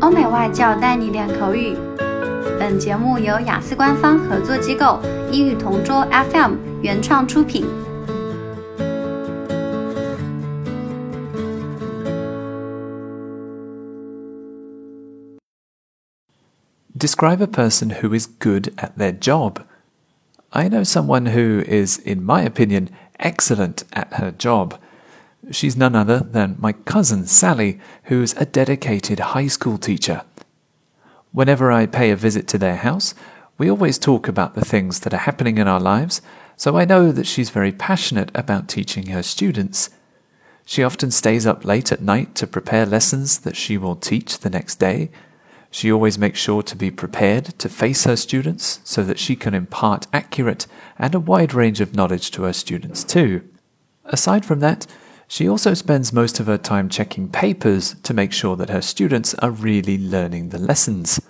欧美外教带你练口语。本节目由雅思官方合作机构英语同桌 FM 原创出品。Describe a person who is good at their job. I know someone who is, in my opinion, excellent at her job. She's none other than my cousin Sally, who's a dedicated high school teacher. Whenever I pay a visit to their house, we always talk about the things that are happening in our lives, so I know that she's very passionate about teaching her students. She often stays up late at night to prepare lessons that she will teach the next day. She always makes sure to be prepared to face her students so that she can impart accurate and a wide range of knowledge to her students too. Aside from that, she also spends most of her time checking papers to make sure that her students are really learning the lessons.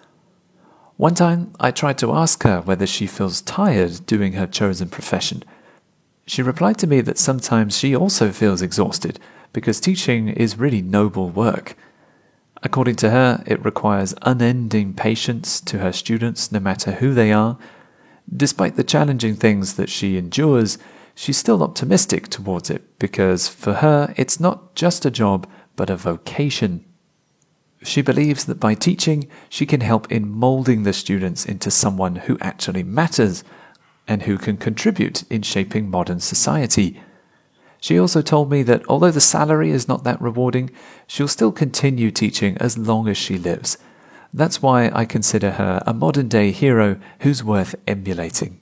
One time, I tried to ask her whether she feels tired doing her chosen profession. She replied to me that sometimes she also feels exhausted because teaching is really noble work. According to her, it requires unending patience to her students no matter who they are. Despite the challenging things that she endures, she's still optimistic towards it because for her it's not just a job but a vocation. She believes that by teaching, she can help in molding the students into someone who actually matters and who can contribute in shaping modern society. She also told me that although the salary is not that rewarding, she'll still continue teaching as long as she lives. That's why I consider her a modern day hero who's worth emulating.